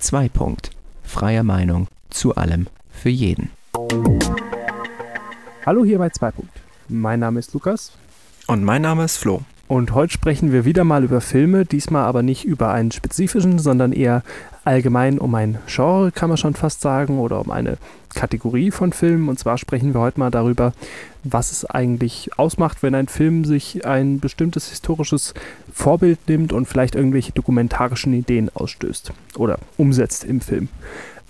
2. Punkt. Freie Meinung zu allem für jeden. Hallo hier bei 2. Punkt. Mein Name ist Lukas. Und mein Name ist Flo. Und heute sprechen wir wieder mal über Filme, diesmal aber nicht über einen spezifischen, sondern eher allgemein um ein Genre, kann man schon fast sagen, oder um eine Kategorie von Filmen. Und zwar sprechen wir heute mal darüber, was es eigentlich ausmacht, wenn ein Film sich ein bestimmtes historisches Vorbild nimmt und vielleicht irgendwelche dokumentarischen Ideen ausstößt oder umsetzt im Film.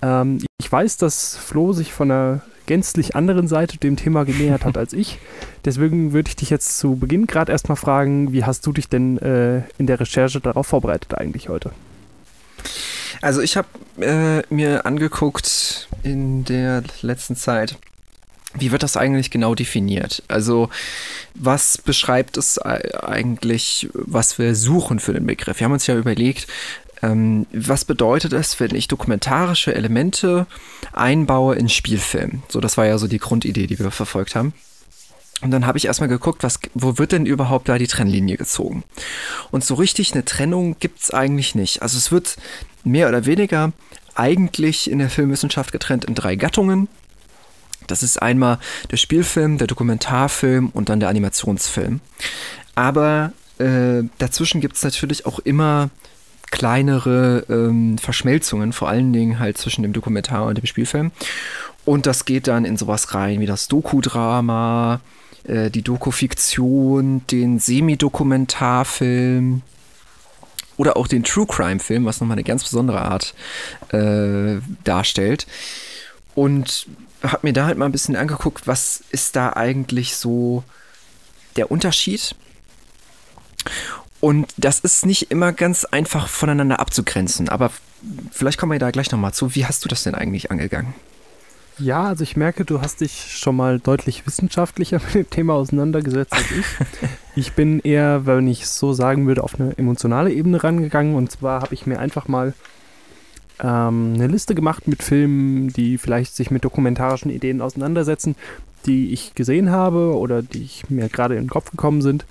Ähm, ich weiß, dass Flo sich von einer gänzlich anderen Seite dem Thema genähert hat als ich. Deswegen würde ich dich jetzt zu Beginn gerade erstmal fragen, wie hast du dich denn äh, in der Recherche darauf vorbereitet eigentlich heute? Also ich habe äh, mir angeguckt in der letzten Zeit, wie wird das eigentlich genau definiert? Also was beschreibt es eigentlich, was wir suchen für den Begriff? Wir haben uns ja überlegt, ähm, was bedeutet es, wenn ich dokumentarische Elemente einbaue in Spielfilm? So, das war ja so die Grundidee, die wir verfolgt haben. Und dann habe ich erstmal geguckt, was, wo wird denn überhaupt da die Trennlinie gezogen? Und so richtig eine Trennung gibt es eigentlich nicht. Also es wird mehr oder weniger eigentlich in der Filmwissenschaft getrennt in drei Gattungen. Das ist einmal der Spielfilm, der Dokumentarfilm und dann der Animationsfilm. Aber äh, dazwischen gibt es natürlich auch immer kleinere ähm, Verschmelzungen, vor allen Dingen halt zwischen dem Dokumentar und dem Spielfilm. Und das geht dann in sowas rein wie das Doku-Drama, äh, die Doku-Fiktion, den Semi-Dokumentarfilm oder auch den True Crime-Film, was nochmal eine ganz besondere Art äh, darstellt. Und habe mir da halt mal ein bisschen angeguckt, was ist da eigentlich so der Unterschied. Und das ist nicht immer ganz einfach voneinander abzugrenzen, aber vielleicht kommen wir da gleich nochmal zu. Wie hast du das denn eigentlich angegangen? Ja, also ich merke, du hast dich schon mal deutlich wissenschaftlicher mit dem Thema auseinandergesetzt als ich. ich bin eher, wenn ich es so sagen würde, auf eine emotionale Ebene rangegangen. Und zwar habe ich mir einfach mal ähm, eine Liste gemacht mit Filmen, die vielleicht sich mit dokumentarischen Ideen auseinandersetzen, die ich gesehen habe oder die ich mir gerade in den Kopf gekommen sind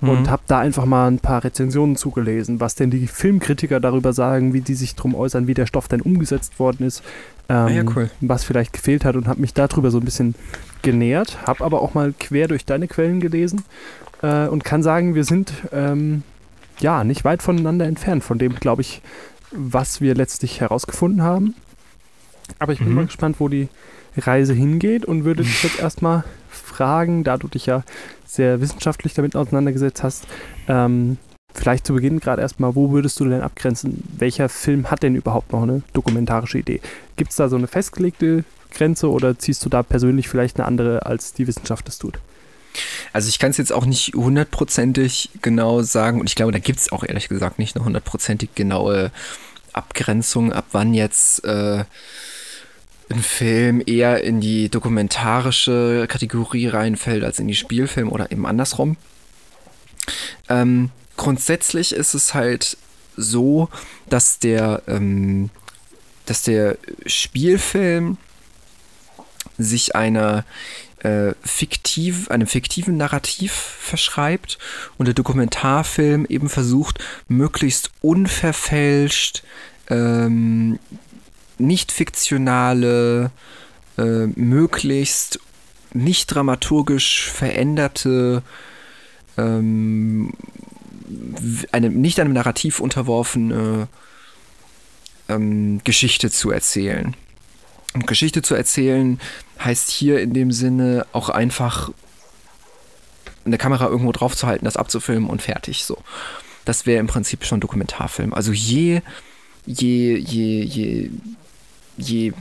mhm. und habe da einfach mal ein paar Rezensionen zugelesen, was denn die Filmkritiker darüber sagen, wie die sich drum äußern, wie der Stoff denn umgesetzt worden ist, ähm, ah ja, cool. was vielleicht gefehlt hat und habe mich darüber so ein bisschen genähert, habe aber auch mal quer durch deine Quellen gelesen äh, und kann sagen, wir sind ähm, ja nicht weit voneinander entfernt von dem, glaube ich, was wir letztlich herausgefunden haben. Aber ich bin mhm. mal gespannt, wo die Reise hingeht und würde dich jetzt erstmal fragen, da du dich ja sehr wissenschaftlich damit auseinandergesetzt hast, ähm, vielleicht zu Beginn gerade erstmal, wo würdest du denn abgrenzen? Welcher Film hat denn überhaupt noch eine dokumentarische Idee? Gibt es da so eine festgelegte Grenze oder ziehst du da persönlich vielleicht eine andere, als die Wissenschaft es tut? Also ich kann es jetzt auch nicht hundertprozentig genau sagen und ich glaube, da gibt es auch ehrlich gesagt nicht eine hundertprozentig genaue Abgrenzung, ab wann jetzt äh, ein Film eher in die dokumentarische Kategorie reinfällt als in die Spielfilm oder eben andersrum. Ähm, grundsätzlich ist es halt so, dass der, ähm, dass der Spielfilm sich einer äh, fiktiv, einem fiktiven Narrativ verschreibt und der Dokumentarfilm eben versucht, möglichst unverfälscht ähm, nicht fiktionale, äh, möglichst nicht dramaturgisch veränderte, ähm, eine, nicht einem Narrativ unterworfene ähm, Geschichte zu erzählen. Und Geschichte zu erzählen heißt hier in dem Sinne auch einfach eine Kamera irgendwo drauf zu halten, das abzufilmen und fertig so. Das wäre im Prinzip schon Dokumentarfilm. Also je, je, je, je je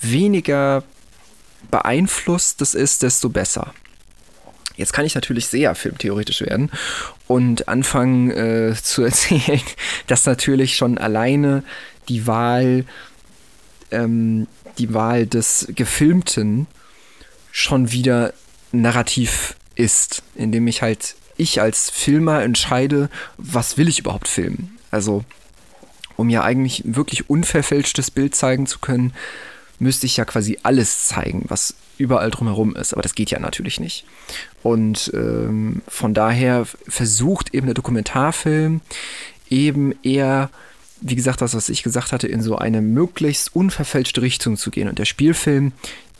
weniger beeinflusst das ist, desto besser. Jetzt kann ich natürlich sehr filmtheoretisch werden und anfangen äh, zu erzählen, dass natürlich schon alleine die Wahl, ähm, die Wahl des Gefilmten schon wieder narrativ ist, indem ich halt ich als Filmer entscheide, was will ich überhaupt filmen. Also um ja eigentlich wirklich unverfälschtes Bild zeigen zu können, müsste ich ja quasi alles zeigen, was überall drumherum ist. Aber das geht ja natürlich nicht. Und ähm, von daher versucht eben der Dokumentarfilm eben eher wie gesagt, das, was ich gesagt hatte, in so eine möglichst unverfälschte Richtung zu gehen. Und der Spielfilm,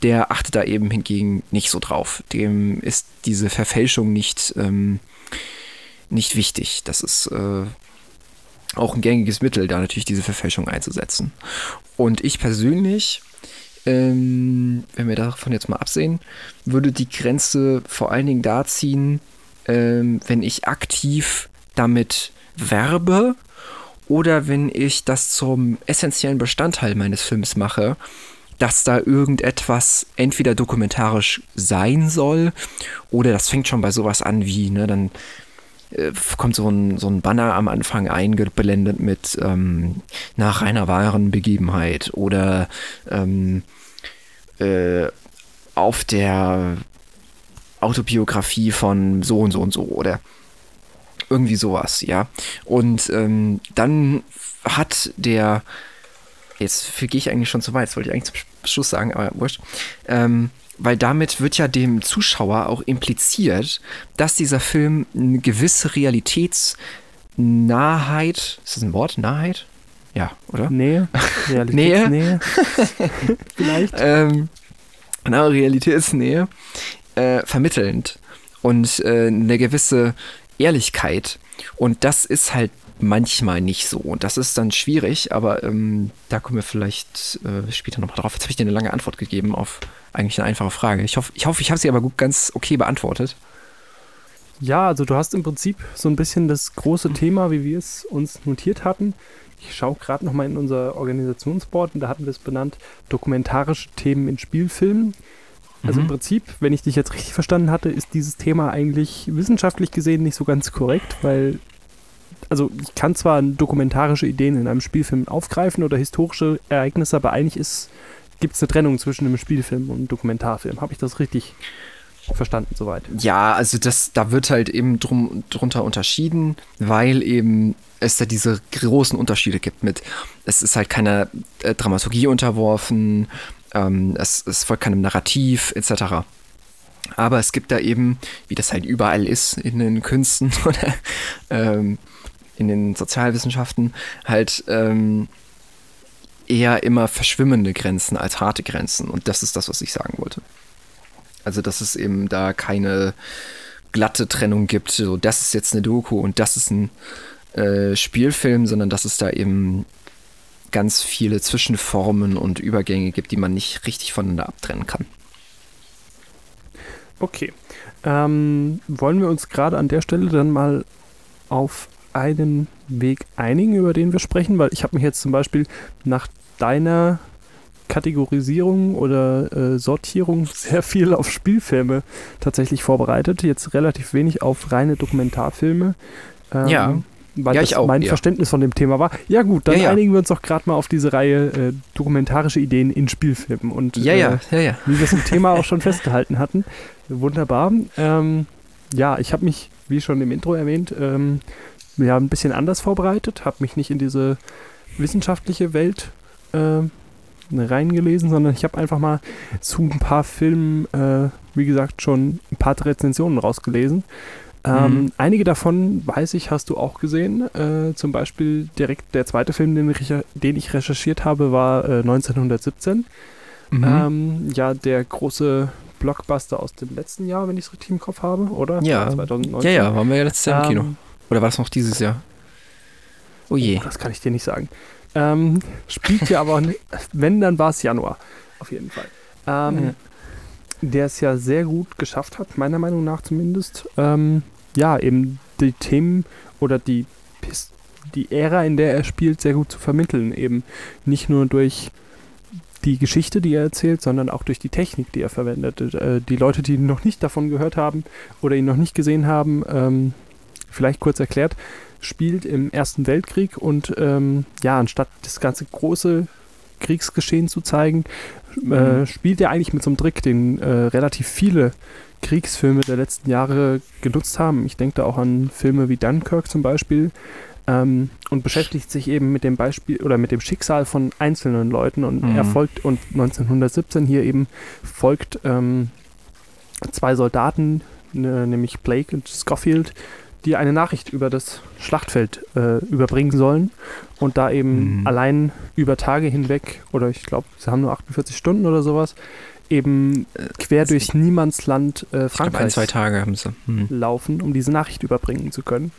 der achtet da eben hingegen nicht so drauf. Dem ist diese Verfälschung nicht, ähm, nicht wichtig. Das ist äh, auch ein gängiges Mittel, da natürlich diese Verfälschung einzusetzen. Und ich persönlich, ähm, wenn wir davon jetzt mal absehen, würde die Grenze vor allen Dingen da ziehen, ähm, wenn ich aktiv damit werbe oder wenn ich das zum essentiellen Bestandteil meines Films mache, dass da irgendetwas entweder dokumentarisch sein soll oder das fängt schon bei sowas an wie, ne, dann kommt so ein, so ein Banner am Anfang eingeblendet mit ähm, nach einer wahren Begebenheit oder ähm, äh, auf der Autobiografie von so und so und so oder irgendwie sowas, ja. Und ähm, dann hat der, jetzt gehe ich eigentlich schon zu weit, das wollte ich eigentlich zum Schluss sagen, aber wurscht. Ähm, weil damit wird ja dem Zuschauer auch impliziert, dass dieser Film eine gewisse Realitätsnahheit, ist das ein Wort? Nahheit? Ja, oder? Nähe. Realitätsnähe. Vielleicht. Ähm, na, Realitätsnähe äh, vermittelnd und äh, eine gewisse Ehrlichkeit. Und das ist halt manchmal nicht so. Und das ist dann schwierig, aber ähm, da kommen wir vielleicht äh, später nochmal drauf. Jetzt habe ich dir eine lange Antwort gegeben auf eigentlich eine einfache Frage. Ich hoffe, ich, hoffe, ich habe sie aber gut, ganz okay beantwortet. Ja, also du hast im Prinzip so ein bisschen das große Thema, wie wir es uns notiert hatten. Ich schaue gerade nochmal in unser Organisationsboard und da hatten wir es benannt, dokumentarische Themen in Spielfilmen. Also mhm. im Prinzip, wenn ich dich jetzt richtig verstanden hatte, ist dieses Thema eigentlich wissenschaftlich gesehen nicht so ganz korrekt, weil also ich kann zwar dokumentarische Ideen in einem Spielfilm aufgreifen oder historische Ereignisse, aber eigentlich gibt es eine Trennung zwischen einem Spielfilm und einem Dokumentarfilm. Habe ich das richtig verstanden soweit? Ja, also das, da wird halt eben drum, drunter unterschieden, weil eben es da diese großen Unterschiede gibt mit, es ist halt keine äh, Dramaturgie unterworfen, ähm, es, es folgt keinem Narrativ etc. Aber es gibt da eben, wie das halt überall ist in den Künsten oder ähm, in den Sozialwissenschaften, halt ähm, eher immer verschwimmende Grenzen als harte Grenzen. Und das ist das, was ich sagen wollte. Also, dass es eben da keine glatte Trennung gibt, so das ist jetzt eine Doku und das ist ein äh, Spielfilm, sondern dass es da eben ganz viele Zwischenformen und Übergänge gibt, die man nicht richtig voneinander abtrennen kann. Okay. Ähm, wollen wir uns gerade an der Stelle dann mal auf einen Weg einigen, über den wir sprechen? Weil ich habe mich jetzt zum Beispiel nach deiner Kategorisierung oder äh, Sortierung sehr viel auf Spielfilme tatsächlich vorbereitet. Jetzt relativ wenig auf reine Dokumentarfilme. Ähm, ja weil ja, das auch, mein ja. Verständnis von dem Thema war. Ja gut, dann ja, einigen wir uns doch gerade mal auf diese Reihe äh, dokumentarische Ideen in Spielfilmen und ja, äh, ja, ja, ja. wie wir es im Thema auch schon festgehalten hatten. Wunderbar. Ähm, ja, ich habe mich, wie schon im Intro erwähnt, ähm, ja, ein bisschen anders vorbereitet, habe mich nicht in diese wissenschaftliche Welt äh, reingelesen, sondern ich habe einfach mal zu ein paar Filmen, äh, wie gesagt, schon ein paar Rezensionen rausgelesen ähm, mhm. Einige davon, weiß ich, hast du auch gesehen. Äh, zum Beispiel direkt der zweite Film, den ich, den ich recherchiert habe, war äh, 1917. Mhm. Ähm, ja, der große Blockbuster aus dem letzten Jahr, wenn ich es richtig im Kopf habe, oder? Ja, 2019. ja, ja, waren wir ja letztes Jahr im Kino. Oder war es noch dieses Jahr? Oh je. Oh, das kann ich dir nicht sagen. Ähm, spielt ja aber, wenn, dann war es Januar. Auf jeden Fall. Ähm, ja der es ja sehr gut geschafft hat, meiner Meinung nach zumindest, ähm, ja, eben die Themen oder die, die Ära, in der er spielt, sehr gut zu vermitteln. Eben nicht nur durch die Geschichte, die er erzählt, sondern auch durch die Technik, die er verwendet. Äh, die Leute, die noch nicht davon gehört haben oder ihn noch nicht gesehen haben, ähm, vielleicht kurz erklärt, spielt im Ersten Weltkrieg und ähm, ja, anstatt das ganze große Kriegsgeschehen zu zeigen, mhm. äh, spielt er eigentlich mit so einem Trick, den äh, relativ viele Kriegsfilme der letzten Jahre genutzt haben. Ich denke da auch an Filme wie Dunkirk zum Beispiel. Ähm, und beschäftigt sich eben mit dem Beispiel oder mit dem Schicksal von einzelnen Leuten und mhm. er folgt und 1917 hier eben folgt ähm, zwei Soldaten, ne, nämlich Blake und Schofield, die eine Nachricht über das Schlachtfeld äh, überbringen sollen und da eben Mhm. allein über Tage hinweg, oder ich glaube, sie haben nur 48 Stunden oder sowas, eben quer das- durch Niemandsland äh, Ich glaube, ein, zwei Tage haben sie. Hm. laufen, um diese Nachricht überbringen zu können.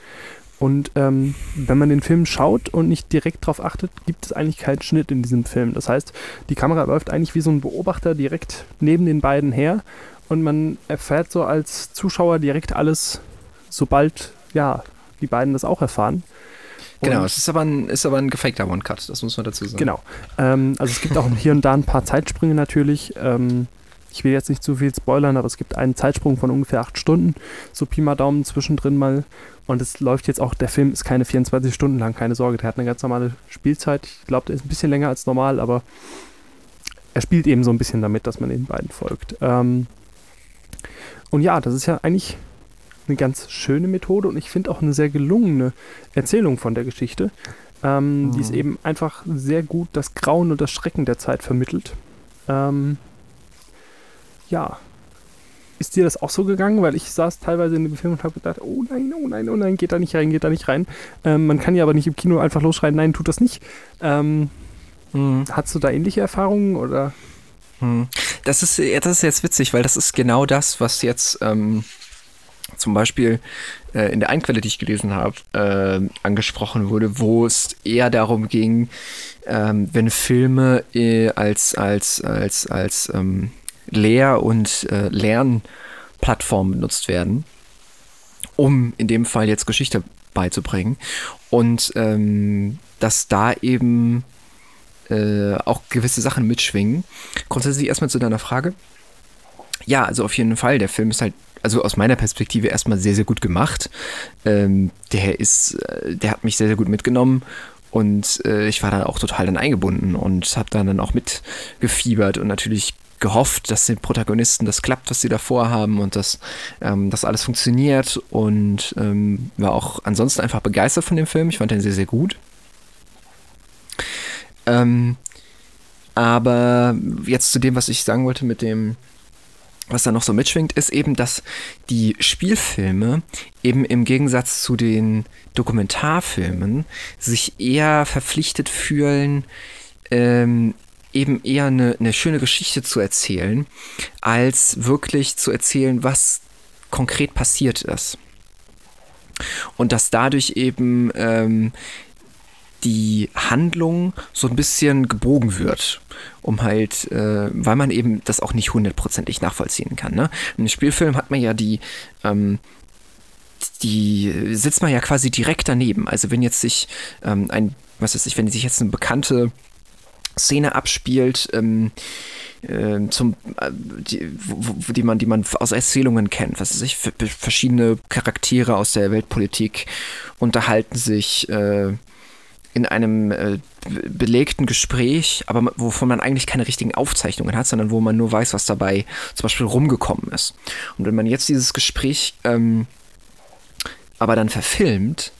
Und ähm, wenn man den Film schaut und nicht direkt darauf achtet, gibt es eigentlich keinen Schnitt in diesem Film. Das heißt, die Kamera läuft eigentlich wie so ein Beobachter direkt neben den beiden her und man erfährt so als Zuschauer direkt alles, sobald ja die beiden das auch erfahren. Genau, Und- es ist aber ein, ist aber ein gefakter One-Cut, das muss man dazu sagen. Genau. Ähm, also es gibt auch hier und da ein paar Zeitsprünge natürlich. Ähm, ich will jetzt nicht zu viel spoilern, aber es gibt einen Zeitsprung von ungefähr acht Stunden, so Pi mal Daumen zwischendrin mal. Und es läuft jetzt auch, der Film ist keine 24 Stunden lang, keine Sorge, der hat eine ganz normale Spielzeit. Ich glaube, der ist ein bisschen länger als normal, aber er spielt eben so ein bisschen damit, dass man den beiden folgt. Ähm, und ja, das ist ja eigentlich eine ganz schöne Methode und ich finde auch eine sehr gelungene Erzählung von der Geschichte. Ähm, Die ist Mhm. eben einfach sehr gut das Grauen und das Schrecken der Zeit vermittelt. Ähm, ja. Ist dir das auch so gegangen? Weil ich saß teilweise in dem Film und habe gedacht, oh nein, oh nein, oh nein, geht da nicht rein, geht da nicht rein. Ähm, man kann ja aber nicht im Kino einfach losschreien, nein, tut das nicht. Ähm, Mhm. hast du da ähnliche Erfahrungen oder? Hm. Das ist, das ist jetzt witzig, weil das ist genau das, was jetzt ähm, zum Beispiel äh, in der Einquelle, die ich gelesen habe, äh, angesprochen wurde, wo es eher darum ging, ähm, wenn Filme äh, als, als, als, als ähm, Lehr- und äh, Lernplattform benutzt werden, um in dem Fall jetzt Geschichte beizubringen. Und ähm, dass da eben äh, auch gewisse Sachen mitschwingen. Grundsätzlich erstmal zu deiner Frage. Ja, also auf jeden Fall, der Film ist halt, also aus meiner Perspektive erstmal sehr, sehr gut gemacht. Ähm, der ist, äh, der hat mich sehr, sehr gut mitgenommen und äh, ich war da auch total dann eingebunden und habe dann, dann auch mitgefiebert und natürlich gehofft, dass den Protagonisten das klappt, was sie da vorhaben und dass ähm, das alles funktioniert und ähm, war auch ansonsten einfach begeistert von dem Film. Ich fand den sehr, sehr gut. Ähm, aber jetzt zu dem, was ich sagen wollte mit dem, was da noch so mitschwingt, ist eben, dass die Spielfilme eben im Gegensatz zu den Dokumentarfilmen sich eher verpflichtet fühlen, ähm, eben eher eine, eine schöne Geschichte zu erzählen, als wirklich zu erzählen, was konkret passiert ist. Und dass dadurch eben ähm, die Handlung so ein bisschen gebogen wird, um halt, äh, weil man eben das auch nicht hundertprozentig nachvollziehen kann. Ne? Im Spielfilm hat man ja die, ähm, die sitzt man ja quasi direkt daneben. Also wenn jetzt sich ähm, ein, was weiß ich, wenn sich jetzt eine bekannte Szene abspielt, ähm, äh, zum, äh, die, wo, die, man, die man aus Erzählungen kennt. Was weiß ich, verschiedene Charaktere aus der Weltpolitik unterhalten sich äh, in einem äh, be- belegten Gespräch, aber wovon man eigentlich keine richtigen Aufzeichnungen hat, sondern wo man nur weiß, was dabei zum Beispiel rumgekommen ist. Und wenn man jetzt dieses Gespräch ähm, aber dann verfilmt,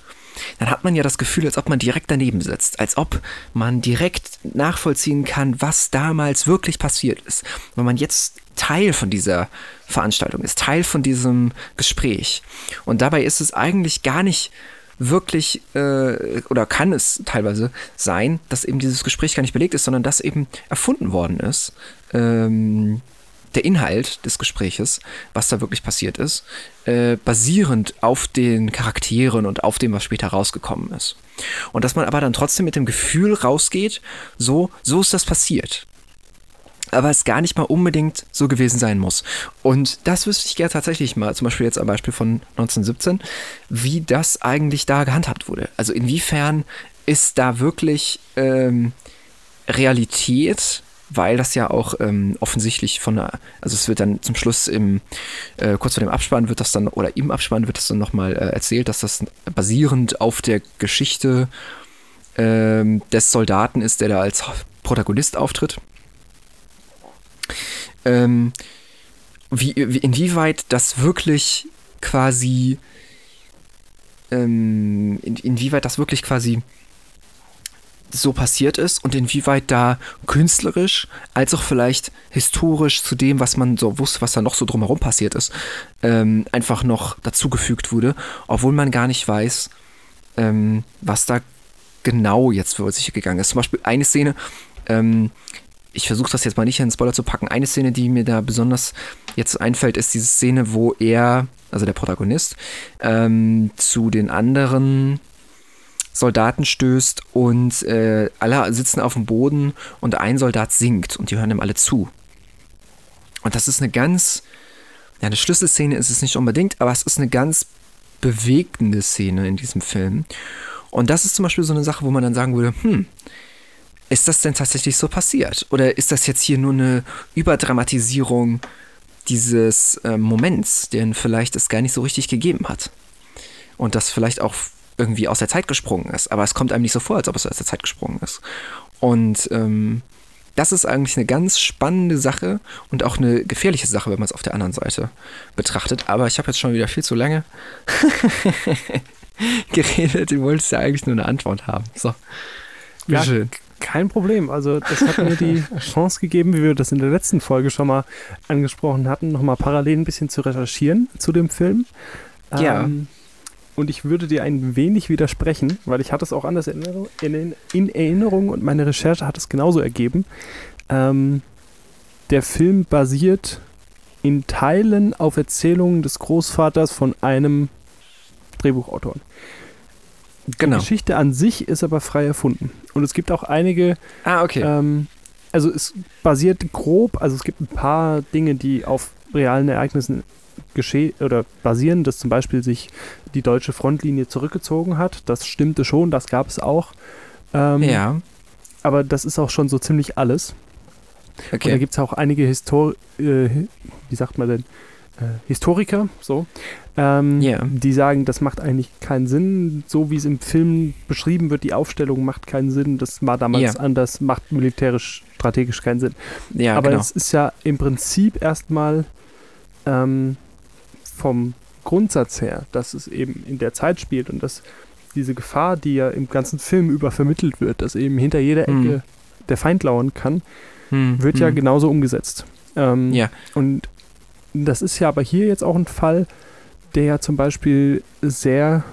dann hat man ja das Gefühl, als ob man direkt daneben sitzt, als ob man direkt nachvollziehen kann, was damals wirklich passiert ist. Wenn man jetzt Teil von dieser Veranstaltung ist, Teil von diesem Gespräch. Und dabei ist es eigentlich gar nicht wirklich, äh, oder kann es teilweise sein, dass eben dieses Gespräch gar nicht belegt ist, sondern dass eben erfunden worden ist. Ähm, der Inhalt des Gespräches, was da wirklich passiert ist, äh, basierend auf den Charakteren und auf dem, was später rausgekommen ist. Und dass man aber dann trotzdem mit dem Gefühl rausgeht, so, so ist das passiert. Aber es gar nicht mal unbedingt so gewesen sein muss. Und das wüsste ich gerne tatsächlich mal, zum Beispiel jetzt am Beispiel von 1917, wie das eigentlich da gehandhabt wurde. Also inwiefern ist da wirklich ähm, Realität, weil das ja auch ähm, offensichtlich von der, also es wird dann zum Schluss im, äh, kurz vor dem Abspann wird das dann, oder im Abspann wird das dann nochmal äh, erzählt, dass das basierend auf der Geschichte ähm, des Soldaten ist, der da als Protagonist auftritt. Ähm, wie, wie, inwieweit das wirklich quasi, ähm, in, inwieweit das wirklich quasi so passiert ist und inwieweit da künstlerisch als auch vielleicht historisch zu dem, was man so wusste, was da noch so drumherum passiert ist, ähm, einfach noch dazugefügt wurde, obwohl man gar nicht weiß, ähm, was da genau jetzt für sich gegangen ist. Zum Beispiel eine Szene, ähm, ich versuche das jetzt mal nicht in den Spoiler zu packen, eine Szene, die mir da besonders jetzt einfällt, ist diese Szene, wo er, also der Protagonist, ähm, zu den anderen Soldaten stößt und äh, alle sitzen auf dem Boden und ein Soldat singt und die hören ihm alle zu. Und das ist eine ganz, ja, eine Schlüsselszene ist es nicht unbedingt, aber es ist eine ganz bewegende Szene in diesem Film. Und das ist zum Beispiel so eine Sache, wo man dann sagen würde, hm, ist das denn tatsächlich so passiert? Oder ist das jetzt hier nur eine Überdramatisierung dieses äh, Moments, den vielleicht es gar nicht so richtig gegeben hat? Und das vielleicht auch irgendwie aus der Zeit gesprungen ist. Aber es kommt einem nicht so vor, als ob es aus der Zeit gesprungen ist. Und ähm, das ist eigentlich eine ganz spannende Sache und auch eine gefährliche Sache, wenn man es auf der anderen Seite betrachtet. Aber ich habe jetzt schon wieder viel zu lange geredet. Du wolltest ja eigentlich nur eine Antwort haben. So. Ja, schön. Kein Problem. Also das hat mir die Chance gegeben, wie wir das in der letzten Folge schon mal angesprochen hatten, nochmal parallel ein bisschen zu recherchieren zu dem Film. Ja. Ähm, und ich würde dir ein wenig widersprechen, weil ich hatte es auch anders in, in, in Erinnerung und meine Recherche hat es genauso ergeben. Ähm, der Film basiert in Teilen auf Erzählungen des Großvaters von einem Drehbuchautor. Genau. Die Geschichte an sich ist aber frei erfunden. Und es gibt auch einige. Ah, okay. Ähm, also es basiert grob, also es gibt ein paar Dinge, die auf realen Ereignissen geschehen oder basieren, dass zum Beispiel sich die deutsche Frontlinie zurückgezogen hat. Das stimmte schon, das gab es auch. Ähm, ja. Aber das ist auch schon so ziemlich alles. Okay. Und da gibt es auch einige Histor äh, wie sagt man denn? Äh, Historiker, so, ähm, yeah. die sagen, das macht eigentlich keinen Sinn. So wie es im Film beschrieben wird, die Aufstellung macht keinen Sinn. Das war damals yeah. anders, macht militärisch, strategisch keinen Sinn. Ja, Aber genau. es ist ja im Prinzip erstmal ähm, vom Grundsatz her, dass es eben in der Zeit spielt und dass diese Gefahr, die ja im ganzen Film über vermittelt wird, dass eben hinter jeder hm. Ecke hm. der Feind lauern kann, hm. wird hm. ja genauso umgesetzt. Ähm, ja. Und das ist ja aber hier jetzt auch ein Fall, der ja zum Beispiel sehr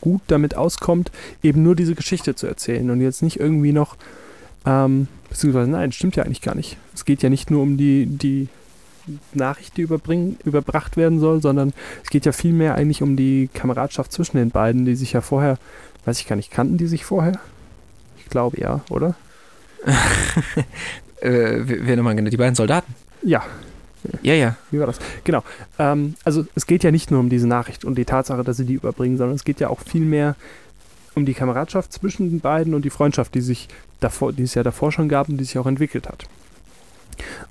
gut damit auskommt, eben nur diese Geschichte zu erzählen und jetzt nicht irgendwie noch, ähm, beziehungsweise nein, stimmt ja eigentlich gar nicht. Es geht ja nicht nur um die, die Nachricht, die überbringen, überbracht werden soll, sondern es geht ja vielmehr eigentlich um die Kameradschaft zwischen den beiden, die sich ja vorher, weiß ich gar nicht, kannten die sich vorher? Ich glaube ja, oder? äh, wer nochmal genau? Die beiden Soldaten? Ja. Ja, ja. Wie war das? Genau. Ähm, also es geht ja nicht nur um diese Nachricht und die Tatsache, dass sie die überbringen, sondern es geht ja auch vielmehr um die Kameradschaft zwischen den beiden und die Freundschaft, die sich davor, die es ja davor schon gab und die sich auch entwickelt hat.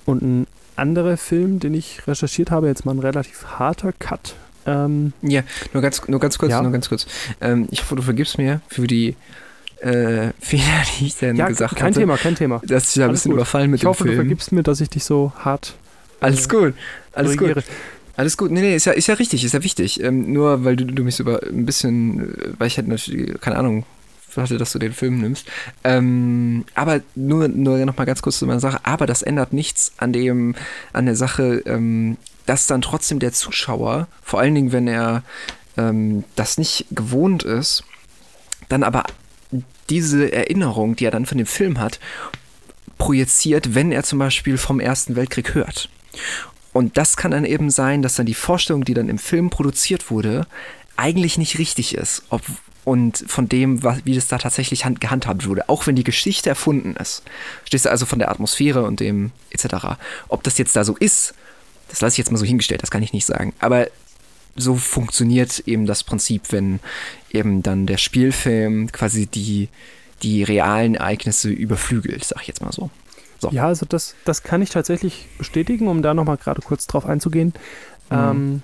Und ein anderer Film, den ich recherchiert habe, jetzt mal ein relativ harter Cut. Ähm, ja, nur ganz, nur ganz kurz, ja. nur ganz kurz. Ähm, ich hoffe, du vergibst mir für die äh, Fehler, die ich dann ja, gesagt kein hatte. Kein Thema, kein Thema. Dass ich da ein bisschen gut. überfallen mit ich hoffe, Film. du vergibst mir, dass ich dich so hart. Alles gut, alles gut. Alles gut, nee, nee, ist ja, ist ja richtig, ist ja wichtig. Ähm, nur weil du, du mich so über ein bisschen, äh, weil ich hätte natürlich, keine Ahnung, hatte, dass du den Film nimmst. Ähm, aber nur, nur noch mal ganz kurz zu meiner Sache. Aber das ändert nichts an dem, an der Sache, ähm, dass dann trotzdem der Zuschauer, vor allen Dingen, wenn er ähm, das nicht gewohnt ist, dann aber diese Erinnerung, die er dann von dem Film hat, projiziert, wenn er zum Beispiel vom Ersten Weltkrieg hört. Und das kann dann eben sein, dass dann die Vorstellung, die dann im Film produziert wurde, eigentlich nicht richtig ist. Ob, und von dem, was, wie das da tatsächlich hand, gehandhabt wurde, auch wenn die Geschichte erfunden ist. Stehst du also von der Atmosphäre und dem etc. Ob das jetzt da so ist, das lasse ich jetzt mal so hingestellt, das kann ich nicht sagen. Aber so funktioniert eben das Prinzip, wenn eben dann der Spielfilm quasi die, die realen Ereignisse überflügelt, sag ich jetzt mal so. So. Ja, also das, das kann ich tatsächlich bestätigen, um da nochmal gerade kurz drauf einzugehen. Mhm. Ähm,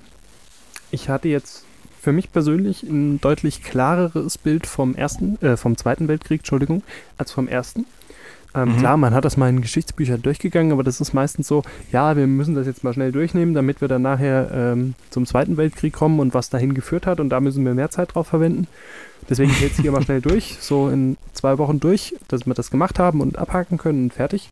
ich hatte jetzt für mich persönlich ein deutlich klareres Bild vom ersten, äh, vom Zweiten Weltkrieg, Entschuldigung, als vom ersten. Ähm, Mhm. Klar, man hat das mal in Geschichtsbüchern durchgegangen, aber das ist meistens so, ja, wir müssen das jetzt mal schnell durchnehmen, damit wir dann nachher ähm, zum Zweiten Weltkrieg kommen und was dahin geführt hat und da müssen wir mehr Zeit drauf verwenden. Deswegen jetzt hier mal schnell durch, so in zwei Wochen durch, dass wir das gemacht haben und abhaken können und fertig.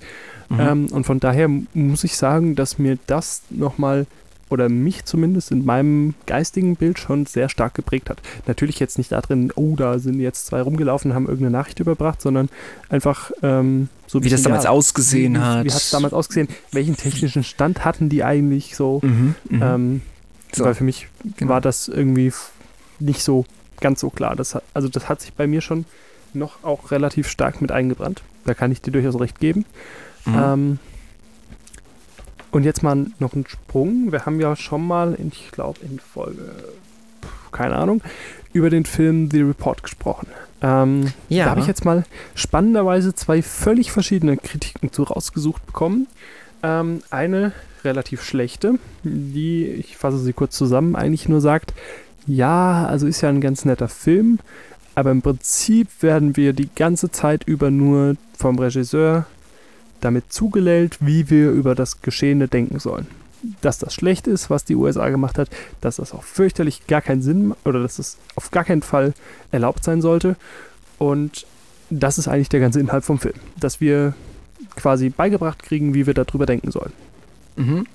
Mhm. Ähm, und von daher muss ich sagen, dass mir das nochmal oder mich zumindest in meinem geistigen Bild schon sehr stark geprägt hat. Natürlich jetzt nicht da drin, oh, da sind jetzt zwei rumgelaufen, haben irgendeine Nachricht überbracht, sondern einfach ähm, so wie das bisschen, damals ja, ausgesehen wie, hat. Wie hat es damals ausgesehen? Welchen technischen Stand hatten die eigentlich so? Mhm, mhm. Ähm, So, Weil für mich genau. war das irgendwie nicht so ganz so klar. Das hat, also das hat sich bei mir schon noch auch relativ stark mit eingebrannt. Da kann ich dir durchaus recht geben. Mhm. Ähm, und jetzt mal noch ein Sprung. Wir haben ja schon mal, in, ich glaube in Folge, keine Ahnung, über den Film The Report gesprochen. Ähm, ja. Da habe ich jetzt mal spannenderweise zwei völlig verschiedene Kritiken zu rausgesucht bekommen. Ähm, eine relativ schlechte, die, ich fasse sie kurz zusammen, eigentlich nur sagt, ja, also ist ja ein ganz netter Film, aber im Prinzip werden wir die ganze Zeit über nur vom Regisseur damit zugelellt, wie wir über das Geschehene denken sollen. Dass das schlecht ist, was die USA gemacht hat, dass das auch fürchterlich gar keinen Sinn oder dass es auf gar keinen Fall erlaubt sein sollte. Und das ist eigentlich der ganze Inhalt vom Film. Dass wir quasi beigebracht kriegen, wie wir darüber denken sollen. mhm.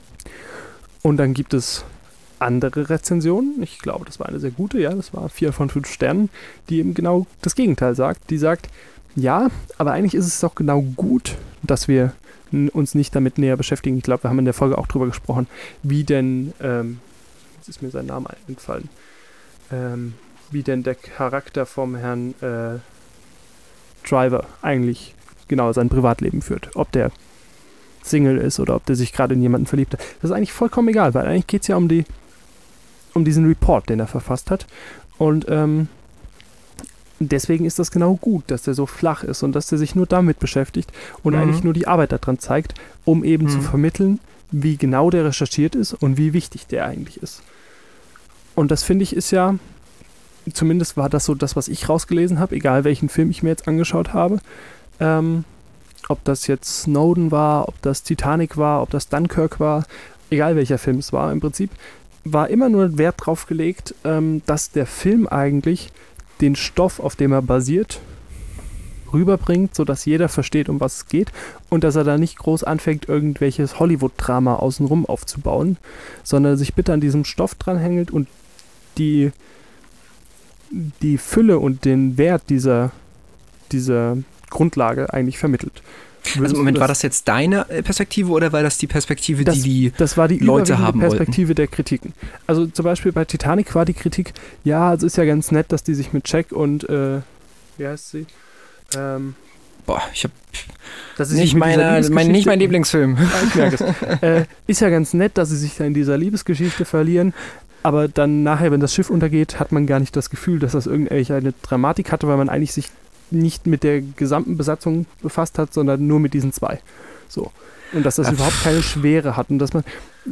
Und dann gibt es andere Rezensionen. Ich glaube, das war eine sehr gute, ja, das war vier von fünf Sternen, die eben genau das Gegenteil sagt. Die sagt, ja, aber eigentlich ist es doch genau gut, dass wir uns nicht damit näher beschäftigen. Ich glaube, wir haben in der Folge auch drüber gesprochen, wie denn, ähm, jetzt ist mir sein Name eingefallen, ähm, wie denn der Charakter vom Herrn äh, Driver eigentlich genau sein Privatleben führt. Ob der Single ist oder ob der sich gerade in jemanden verliebt hat. Das ist eigentlich vollkommen egal, weil eigentlich geht es ja um die um diesen Report, den er verfasst hat. Und ähm, deswegen ist das genau gut, dass der so flach ist und dass der sich nur damit beschäftigt und Mhm. eigentlich nur die Arbeit daran zeigt, um eben zu Mhm. vermitteln, wie genau der recherchiert ist und wie wichtig der eigentlich ist. Und das finde ich ist ja, zumindest war das so das, was ich rausgelesen habe, egal welchen Film ich mir jetzt angeschaut habe. Ähm, ob das jetzt Snowden war, ob das Titanic war, ob das Dunkirk war, egal welcher Film es war im Prinzip, war immer nur Wert drauf gelegt, ähm, dass der Film eigentlich den Stoff, auf dem er basiert, rüberbringt, sodass jeder versteht, um was es geht und dass er da nicht groß anfängt, irgendwelches Hollywood-Drama außenrum aufzubauen, sondern sich bitte an diesem Stoff dranhängelt und die, die Fülle und den Wert dieser, dieser Grundlage eigentlich vermittelt. Also Moment, war das jetzt deine äh, Perspektive oder war das die Perspektive, Das- die die... Das war die Leute haben Perspektive der Kritiken. Also zum Beispiel bei Titanic war die Kritik, ja, es ist ja ganz nett, dass die sich mit Jack und, äh, wie heißt sie? Ähm, Boah, ich hab sie sich nicht, meine, mein, nicht mein Lieblingsfilm. Ja, ich merke es. äh, ist ja ganz nett, dass sie sich da in dieser Liebesgeschichte verlieren, aber dann nachher, wenn das Schiff untergeht, hat man gar nicht das Gefühl, dass das irgendwelche eine Dramatik hatte, weil man eigentlich sich nicht mit der gesamten Besatzung befasst hat, sondern nur mit diesen zwei. So. Und dass das Ja, überhaupt keine Schwere hat und dass man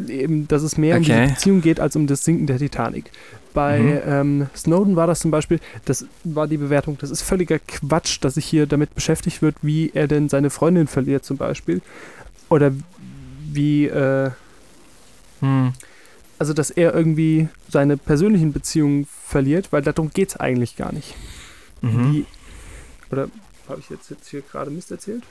eben, dass es mehr um Okay. diese Beziehung geht als um das Sinken der Titanic. Bei Mhm. ähm, Snowden war das zum Beispiel, das war die Bewertung, das ist völliger Quatsch, dass sich hier damit beschäftigt wird, wie er denn seine Freundin verliert zum Beispiel. Oder wie, äh, Hm. also dass er irgendwie seine persönlichen Beziehungen verliert, weil darum geht es eigentlich gar nicht. Mhm. Wie, oder habe ich jetzt, jetzt hier gerade Mist erzählt?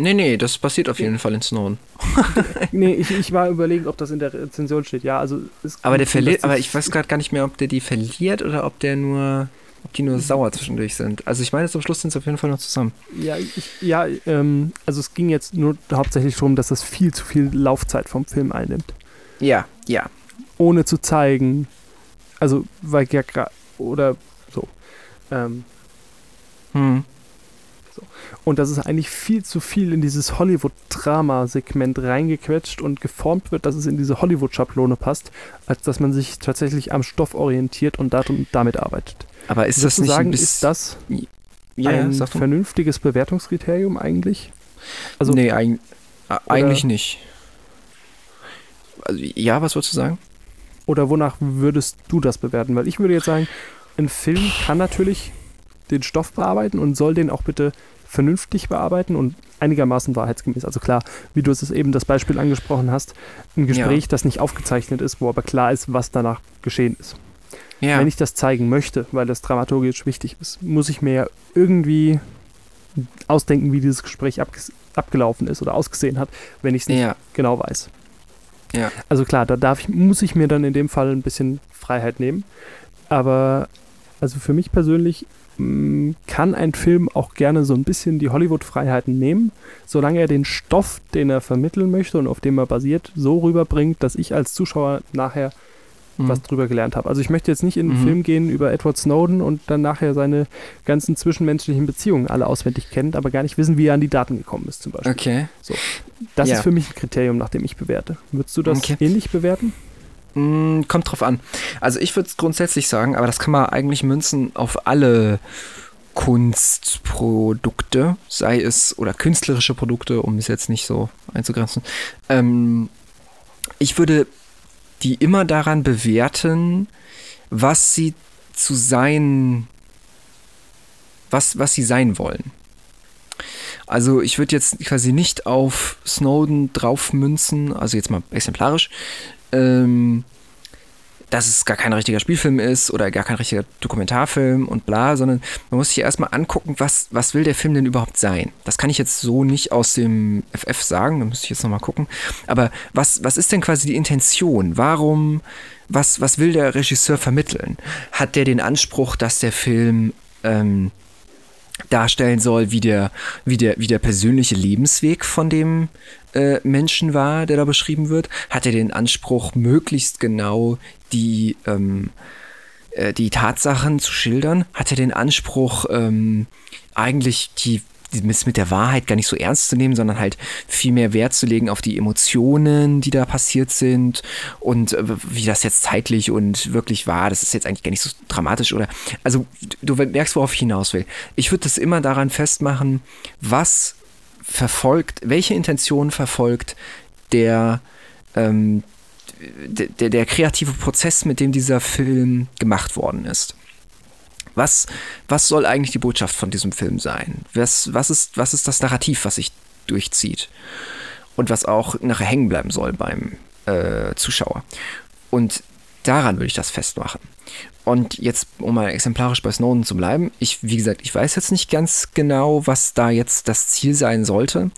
Nee, nee, das passiert auf jeden Fall in Snowden. nee, ich, ich war überlegen, ob das in der Rezension steht. Ja, also es Aber der verliert, aber ich weiß gerade gar nicht mehr, ob der die verliert oder ob der nur, ob die nur sauer zwischendurch sind. Also ich meine, zum Schluss sind sie auf jeden Fall noch zusammen. Ja, ich, ja ähm, also es ging jetzt nur hauptsächlich darum, dass das viel zu viel Laufzeit vom Film einnimmt. Ja, ja. Ohne zu zeigen. Also, weil ja gerade, oder so. Ähm, Hm. Und dass es eigentlich viel zu viel in dieses Hollywood-Drama-Segment reingequetscht und geformt wird, dass es in diese Hollywood-Schablone passt, als dass man sich tatsächlich am Stoff orientiert und damit arbeitet. Aber ist das Würdest du nicht sagen, ein ist das Ja, ein vernünftiges Bewertungskriterium eigentlich? Also, nee, eig eigentlich nicht. Also, ja, was wolltest du sagen? Oder wonach würdest du das bewerten? Weil ich würde jetzt sagen, ein Film kann natürlich den Stoff bearbeiten und soll den auch bitte vernünftig bearbeiten und einigermaßen wahrheitsgemäß. Also klar, wie du es eben das Beispiel angesprochen hast, ein Gespräch, ja. das nicht aufgezeichnet ist, wo aber klar ist, was danach geschehen ist. Ja. Wenn ich das zeigen möchte, weil das dramaturgisch wichtig ist, muss ich mir ja irgendwie ausdenken, wie dieses Gespräch ab, abgelaufen ist oder ausgesehen hat, wenn ich es nicht ja. genau weiß. Ja. Also klar, da darf ich, muss ich mir dann in dem Fall ein bisschen Freiheit nehmen. Aber also für mich persönlich kann ein Film auch gerne so ein bisschen die Hollywood-Freiheiten nehmen, solange er den Stoff, den er vermitteln möchte und auf dem er basiert, so rüberbringt, dass ich als Zuschauer nachher mhm. was drüber gelernt habe. Also ich möchte jetzt nicht in einen mhm. Film gehen über Edward Snowden und dann nachher seine ganzen zwischenmenschlichen Beziehungen alle auswendig kennen, aber gar nicht wissen, wie er an die Daten gekommen ist zum Beispiel. Okay. So. Das ja. ist für mich ein Kriterium, nach dem ich bewerte. Würdest du das okay. ähnlich bewerten? Mm, kommt drauf an. Also ich würde es grundsätzlich sagen, aber das kann man eigentlich münzen auf alle Kunstprodukte, sei es oder künstlerische Produkte, um es jetzt nicht so einzugrenzen. Ähm, ich würde die immer daran bewerten, was sie zu sein, was, was sie sein wollen. Also ich würde jetzt quasi nicht auf Snowden draufmünzen, also jetzt mal exemplarisch, ähm, dass es gar kein richtiger Spielfilm ist oder gar kein richtiger Dokumentarfilm und bla, sondern man muss sich erstmal angucken, was, was will der Film denn überhaupt sein? Das kann ich jetzt so nicht aus dem FF sagen, da müsste ich jetzt nochmal gucken. Aber was, was ist denn quasi die Intention? Warum, was, was will der Regisseur vermitteln? Hat der den Anspruch, dass der Film ähm, darstellen soll, wie der, wie der, wie der persönliche Lebensweg von dem äh, Menschen war, der da beschrieben wird, hat er den Anspruch, möglichst genau die, ähm, äh, die Tatsachen zu schildern, hat er den Anspruch, ähm, eigentlich die mit der Wahrheit gar nicht so ernst zu nehmen, sondern halt viel mehr Wert zu legen auf die Emotionen, die da passiert sind und äh, wie das jetzt zeitlich und wirklich war. Das ist jetzt eigentlich gar nicht so dramatisch oder. Also, du merkst, worauf ich hinaus will. Ich würde das immer daran festmachen, was verfolgt, welche Intention verfolgt der, ähm, der, der kreative Prozess, mit dem dieser Film gemacht worden ist. Was, was soll eigentlich die Botschaft von diesem Film sein? Was, was, ist, was ist das Narrativ, was sich durchzieht? Und was auch nachher hängen bleiben soll beim äh, Zuschauer. Und daran würde ich das festmachen. Und jetzt, um mal exemplarisch bei Snowden zu bleiben, ich, wie gesagt, ich weiß jetzt nicht ganz genau, was da jetzt das Ziel sein sollte,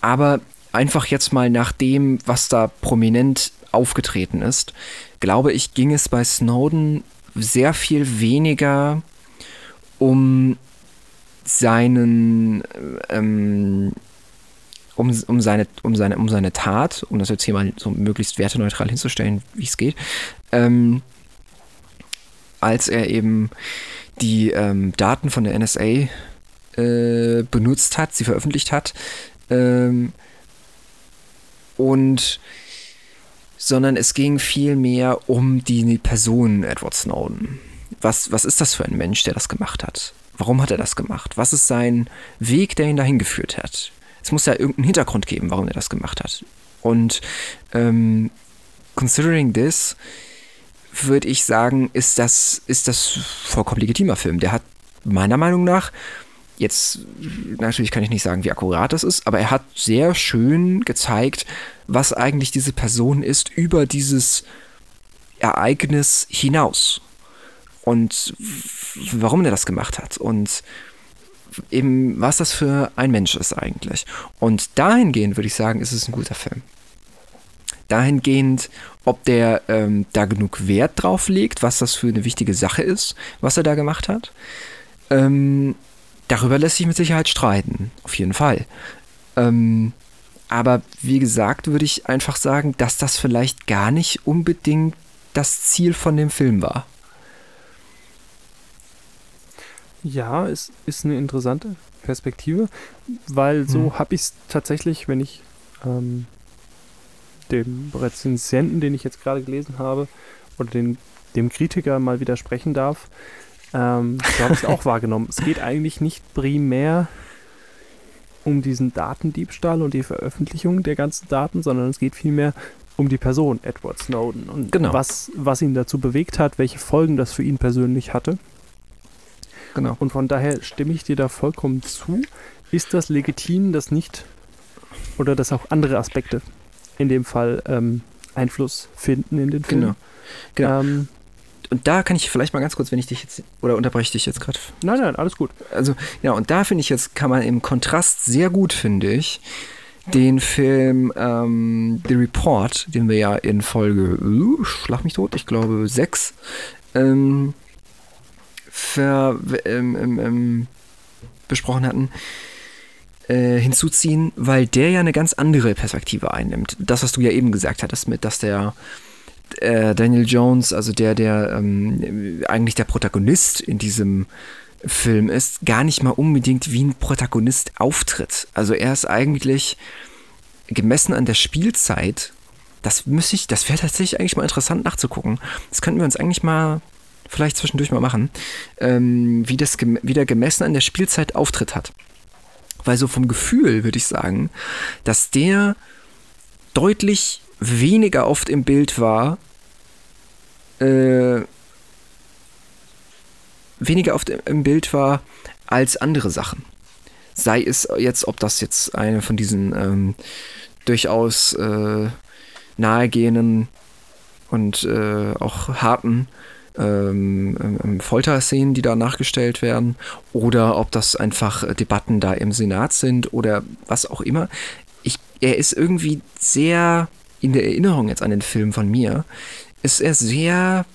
aber einfach jetzt mal nach dem, was da prominent aufgetreten ist, glaube ich, ging es bei Snowden sehr viel weniger um seinen ähm, um, um, seine, um, seine, um seine Tat, um das jetzt hier mal so möglichst werteneutral hinzustellen, wie es geht, ähm, als er eben die ähm, Daten von der NSA äh, benutzt hat, sie veröffentlicht hat. Ähm, und sondern es ging vielmehr um die Person Edward Snowden. Was, was ist das für ein Mensch, der das gemacht hat? Warum hat er das gemacht? Was ist sein Weg, der ihn dahin geführt hat? Es muss ja irgendeinen Hintergrund geben, warum er das gemacht hat. Und ähm, considering this, würde ich sagen, ist das, ist das vollkommen legitimer Film. Der hat meiner Meinung nach Jetzt, natürlich kann ich nicht sagen, wie akkurat das ist, aber er hat sehr schön gezeigt, was eigentlich diese Person ist über dieses Ereignis hinaus. Und warum er das gemacht hat. Und eben, was das für ein Mensch ist eigentlich. Und dahingehend würde ich sagen, ist es ein guter Film. Dahingehend, ob der ähm, da genug Wert drauf legt, was das für eine wichtige Sache ist, was er da gemacht hat. Ähm, Darüber lässt sich mit Sicherheit streiten, auf jeden Fall. Ähm, aber wie gesagt, würde ich einfach sagen, dass das vielleicht gar nicht unbedingt das Ziel von dem Film war. Ja, es ist eine interessante Perspektive, weil so hm. habe ich es tatsächlich, wenn ich ähm, dem Rezensienten, den ich jetzt gerade gelesen habe, oder den, dem Kritiker mal widersprechen darf, ähm, so habe ich es auch wahrgenommen. Es geht eigentlich nicht primär um diesen Datendiebstahl und die Veröffentlichung der ganzen Daten, sondern es geht vielmehr um die Person Edward Snowden und genau. was, was ihn dazu bewegt hat, welche Folgen das für ihn persönlich hatte. genau. Und von daher stimme ich dir da vollkommen zu. Ist das legitim, dass nicht oder dass auch andere Aspekte in dem Fall ähm, Einfluss finden in den Film? Genau. genau. Ähm, und da kann ich vielleicht mal ganz kurz, wenn ich dich jetzt, oder unterbreche ich dich jetzt gerade? nein, nein, alles gut. Also, ja, und da finde ich jetzt, kann man im Kontrast sehr gut, finde ich, den Film ähm, The Report, den wir ja in Folge, uh, schlag mich tot, ich glaube 6, ähm, ver, ähm, ähm, ähm, besprochen hatten, äh, hinzuziehen, weil der ja eine ganz andere Perspektive einnimmt. Das, was du ja eben gesagt hattest, mit, dass der äh, Daniel Jones, also der, der ähm, eigentlich der Protagonist in diesem Film ist, gar nicht mal unbedingt wie ein Protagonist auftritt. Also er ist eigentlich gemessen an der Spielzeit, das müsste ich, das wäre tatsächlich eigentlich mal interessant nachzugucken. Das könnten wir uns eigentlich mal vielleicht zwischendurch mal machen, ähm, wie, das, wie der gemessen an der Spielzeit Auftritt hat. Weil so vom Gefühl würde ich sagen, dass der deutlich weniger oft im Bild war, äh, weniger oft im Bild war als andere Sachen. Sei es jetzt, ob das jetzt eine von diesen ähm, durchaus äh, nahegehenden und äh, auch harten ähm, ähm, Folterszenen, die da nachgestellt werden, oder ob das einfach Debatten da im Senat sind oder was auch immer. Ich, er ist irgendwie sehr in der Erinnerung jetzt an den Film von mir, ist er sehr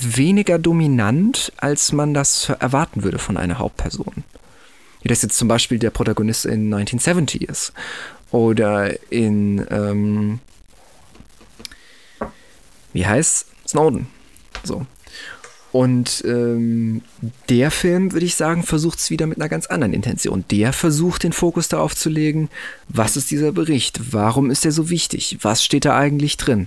weniger dominant, als man das erwarten würde von einer Hauptperson. Wie das jetzt zum Beispiel der Protagonist in 1970 ist. Oder in, ähm, wie heißt Snowden. So. Und ähm, der Film, würde ich sagen, versucht es wieder mit einer ganz anderen Intention. Der versucht den Fokus darauf zu legen, was ist dieser Bericht, warum ist er so wichtig, was steht da eigentlich drin.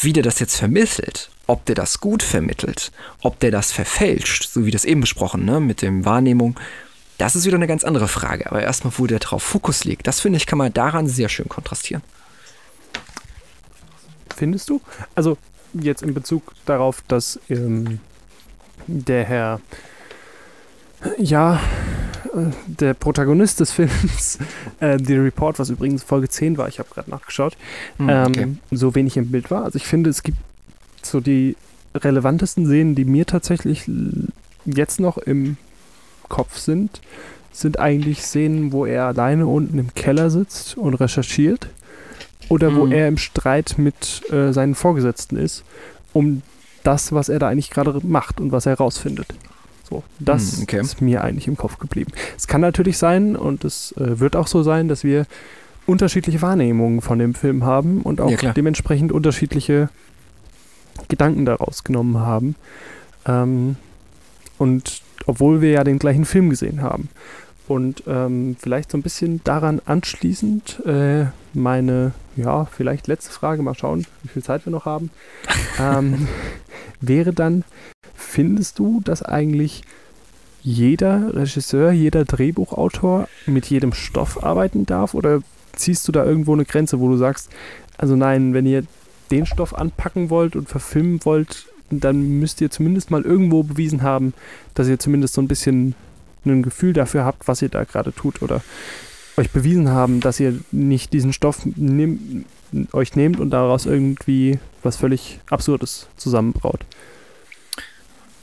Wie der das jetzt vermittelt, ob der das gut vermittelt, ob der das verfälscht, so wie das eben besprochen, ne, mit dem Wahrnehmung, das ist wieder eine ganz andere Frage. Aber erstmal, wo der drauf Fokus legt, das finde ich, kann man daran sehr schön kontrastieren. Findest du? Also jetzt in Bezug darauf, dass ähm, der Herr, ja, äh, der Protagonist des Films, äh, The Report, was übrigens Folge 10 war, ich habe gerade nachgeschaut, Hm, ähm, okay. so wenig im Bild war. Also ich finde, es gibt so die relevantesten Szenen, die mir tatsächlich jetzt noch im Kopf sind, sind eigentlich Szenen, wo er alleine unten im Keller sitzt und recherchiert oder wo Mhm. er im Streit mit äh, seinen Vorgesetzten ist, um das, was er da eigentlich gerade macht und was er herausfindet. So, das Mhm, okay. ist mir eigentlich im Kopf geblieben. Es kann natürlich sein und es äh, wird auch so sein, dass wir unterschiedliche Wahrnehmungen von dem Film haben und auch Ja, dementsprechend unterschiedliche Gedanken daraus genommen haben. Ähm, und obwohl wir ja den gleichen Film gesehen haben. Und ähm, vielleicht so ein bisschen daran anschließend äh, meine, ja, vielleicht letzte Frage, mal schauen, wie viel Zeit wir noch haben, ähm, wäre dann, findest du, dass eigentlich jeder Regisseur, jeder Drehbuchautor mit jedem Stoff arbeiten darf? Oder ziehst du da irgendwo eine Grenze, wo du sagst, also nein, wenn ihr den Stoff anpacken wollt und verfilmen wollt, dann müsst ihr zumindest mal irgendwo bewiesen haben, dass ihr zumindest so ein bisschen ein Gefühl dafür habt, was ihr da gerade tut oder euch bewiesen haben, dass ihr nicht diesen Stoff nehm, euch nehmt und daraus irgendwie was völlig Absurdes zusammenbraut.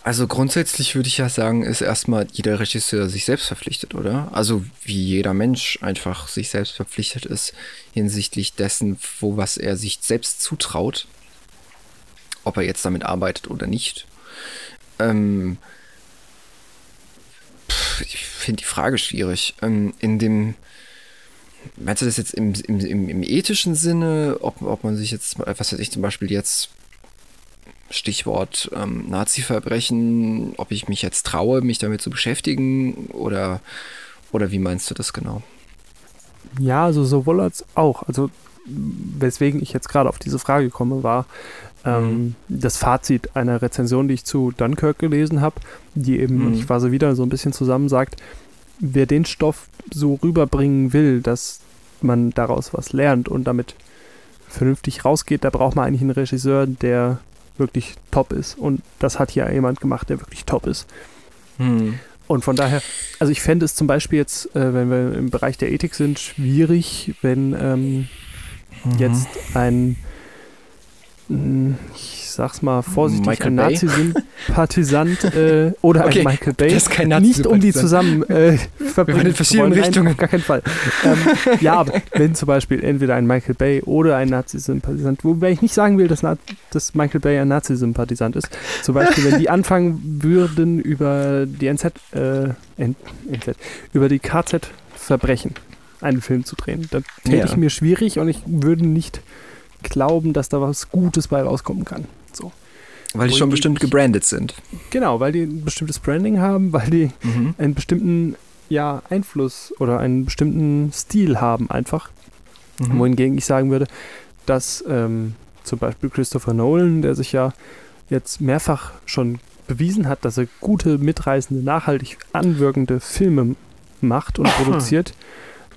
Also grundsätzlich würde ich ja sagen, ist erstmal jeder Regisseur sich selbst verpflichtet, oder? Also wie jeder Mensch einfach sich selbst verpflichtet ist hinsichtlich dessen, wo was er sich selbst zutraut, ob er jetzt damit arbeitet oder nicht. Ähm, ich finde die Frage schwierig. Ähm, in dem Meinst du das jetzt im, im, im, ethischen Sinne, ob, ob man sich jetzt, was weiß ich, zum Beispiel jetzt Stichwort ähm, Nazi-Verbrechen, ob ich mich jetzt traue, mich damit zu beschäftigen oder, oder wie meinst du das genau? Ja, also sowohl als auch. Also weswegen ich jetzt gerade auf diese Frage komme, war ähm, das Fazit einer Rezension, die ich zu Dunkirk gelesen habe, die eben, Mhm. und ich fasse wieder so ein bisschen zusammen, sagt, wer den Stoff so rüberbringen will, dass man daraus was lernt und damit vernünftig rausgeht, da braucht man eigentlich einen Regisseur, der wirklich top ist. Und das hat hier jemand gemacht, der wirklich top ist. Hm. Und von daher, also ich fände es zum Beispiel jetzt, äh, wenn wir im Bereich der Ethik sind, schwierig, wenn ähm, mhm. jetzt ein, ich sag's mal vorsichtig, Michael ein Nazi-Sympathisant äh, oder okay, ein Michael Bay. Das ist kein Nazi nicht um die zusammen äh, verbringen in verschiedenen Richtungen. auf gar keinen Fall. ähm, ja, aber wenn zum Beispiel entweder ein Michael Bay oder ein Nazi-Sympathisant, wobei ich nicht sagen will, dass, dass Michael Bay ein Nazi-Sympathisant ist. Zum Beispiel, wenn die anfangen würden über die NZ, äh, NZ über die KZ-Verbrechen einen Film zu drehen, dann täte ja. ich mir schwierig und ich würde nicht glauben, dass da was Gutes bei rauskommen kann. So. Weil die schon bestimmt gebrandet sind. Genau, weil die ein bestimmtes Branding haben, weil die mhm. einen bestimmten ja, Einfluss oder einen bestimmten Stil haben einfach. Mhm. Wohingegen ich sagen würde, dass ähm, zum Beispiel Christopher Nolan, der sich ja jetzt mehrfach schon bewiesen hat, dass er gute, mitreißende, nachhaltig anwirkende Filme macht und produziert.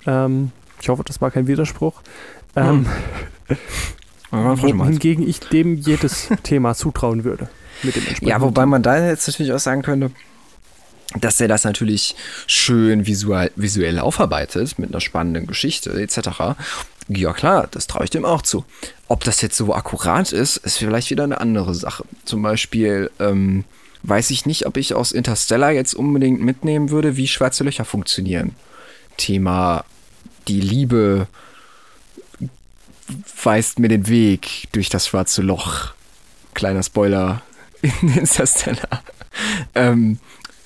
Ähm, ich hoffe, das war kein Widerspruch. Ähm, hingegen ich dem jedes Thema zutrauen würde. Mit dem ja, wobei man da jetzt natürlich auch sagen könnte, dass er das natürlich schön visuell, visuell aufarbeitet mit einer spannenden Geschichte etc. Ja klar, das traue ich dem auch zu. Ob das jetzt so akkurat ist, ist vielleicht wieder eine andere Sache. Zum Beispiel ähm, weiß ich nicht, ob ich aus Interstellar jetzt unbedingt mitnehmen würde, wie schwarze Löcher funktionieren. Thema die Liebe weist mir den Weg durch das schwarze Loch. Kleiner Spoiler in Interstellar. Ähm,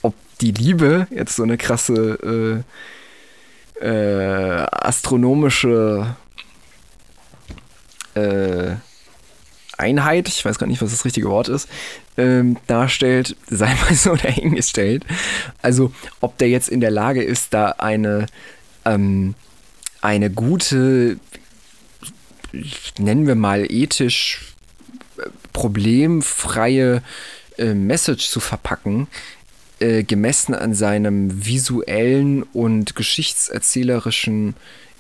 ob die Liebe jetzt so eine krasse äh, äh, astronomische äh, Einheit, ich weiß gar nicht, was das richtige Wort ist, ähm, darstellt, sei mal so dahingestellt. Also, ob der jetzt in der Lage ist, da eine, ähm, eine gute nennen wir mal ethisch äh, problemfreie äh, Message zu verpacken, äh, gemessen an seinem visuellen und geschichtserzählerischen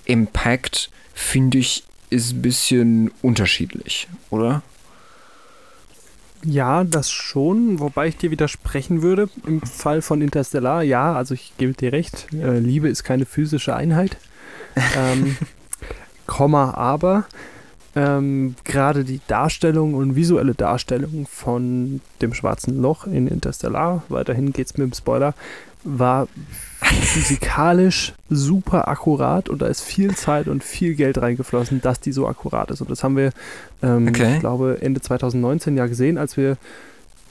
Impact, finde ich, ist ein bisschen unterschiedlich, oder? Ja, das schon, wobei ich dir widersprechen würde. Im Fall von Interstellar, ja, also ich gebe dir recht, äh, Liebe ist keine physische Einheit. ähm, Komma, aber ähm, gerade die Darstellung und visuelle Darstellung von dem schwarzen Loch in Interstellar, weiterhin geht es mit dem Spoiler, war physikalisch super akkurat und da ist viel Zeit und viel Geld reingeflossen, dass die so akkurat ist. Und das haben wir, ähm, okay. ich glaube, Ende 2019 ja gesehen, als wir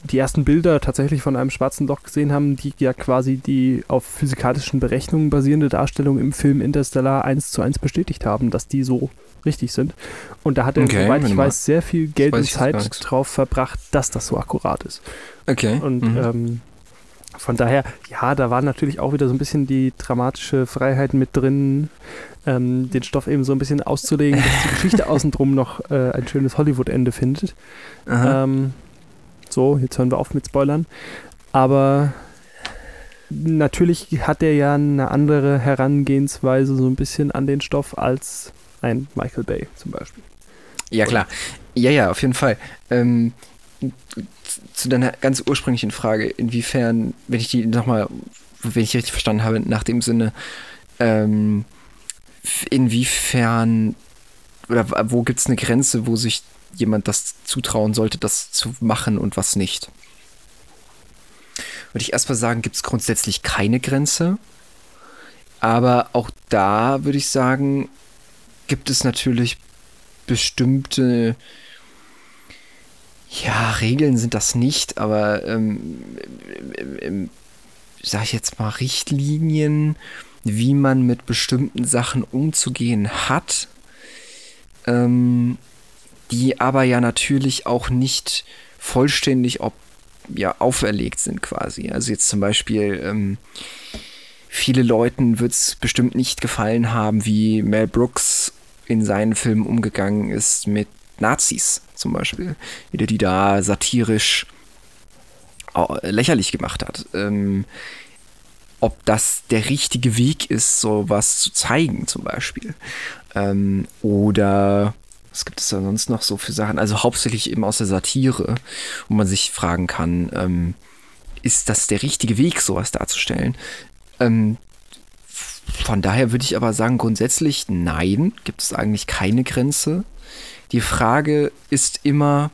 die ersten Bilder tatsächlich von einem schwarzen Loch gesehen haben, die ja quasi die auf physikalischen Berechnungen basierende Darstellung im Film Interstellar eins zu eins bestätigt haben, dass die so richtig sind. Und da hat er, okay, soweit ich weiß, sehr viel Geld und Zeit drauf verbracht, dass das so akkurat ist. Okay. Und mhm. ähm, von daher, ja, da war natürlich auch wieder so ein bisschen die dramatische Freiheit mit drin, ähm, den Stoff eben so ein bisschen auszulegen, dass die Geschichte außenrum noch äh, ein schönes Hollywood-Ende findet. Ähm, so, jetzt hören wir auf mit Spoilern. Aber natürlich hat er ja eine andere Herangehensweise so ein bisschen an den Stoff als ein Michael Bay zum Beispiel. Ja, klar. Ja, ja, auf jeden Fall. Ähm, zu deiner ganz ursprünglichen Frage, inwiefern, wenn ich die nochmal, wenn ich richtig verstanden habe, nach dem Sinne, ähm, inwiefern oder wo gibt es eine Grenze, wo sich jemand das zutrauen sollte, das zu machen und was nicht? Würde ich erstmal sagen, gibt es grundsätzlich keine Grenze. Aber auch da würde ich sagen, gibt es natürlich bestimmte, ja, Regeln sind das nicht, aber ähm, ähm, sag ich jetzt mal, Richtlinien, wie man mit bestimmten Sachen umzugehen hat. Ähm, die aber ja natürlich auch nicht vollständig ob, ja, auferlegt sind quasi. Also jetzt zum Beispiel, ähm, viele Leuten wird es bestimmt nicht gefallen haben, wie Mel Brooks in seinen Filmen umgegangen ist mit Nazis zum Beispiel. Wie der die da satirisch lächerlich gemacht hat. Ähm, ob das der richtige Weg ist, sowas zu zeigen zum Beispiel. Ähm, oder was gibt es da sonst noch so für Sachen? Also hauptsächlich eben aus der Satire, wo man sich fragen kann, ähm, ist das der richtige Weg, sowas darzustellen? Ähm, von daher würde ich aber sagen, grundsätzlich nein, gibt es eigentlich keine Grenze. Die Frage ist immer,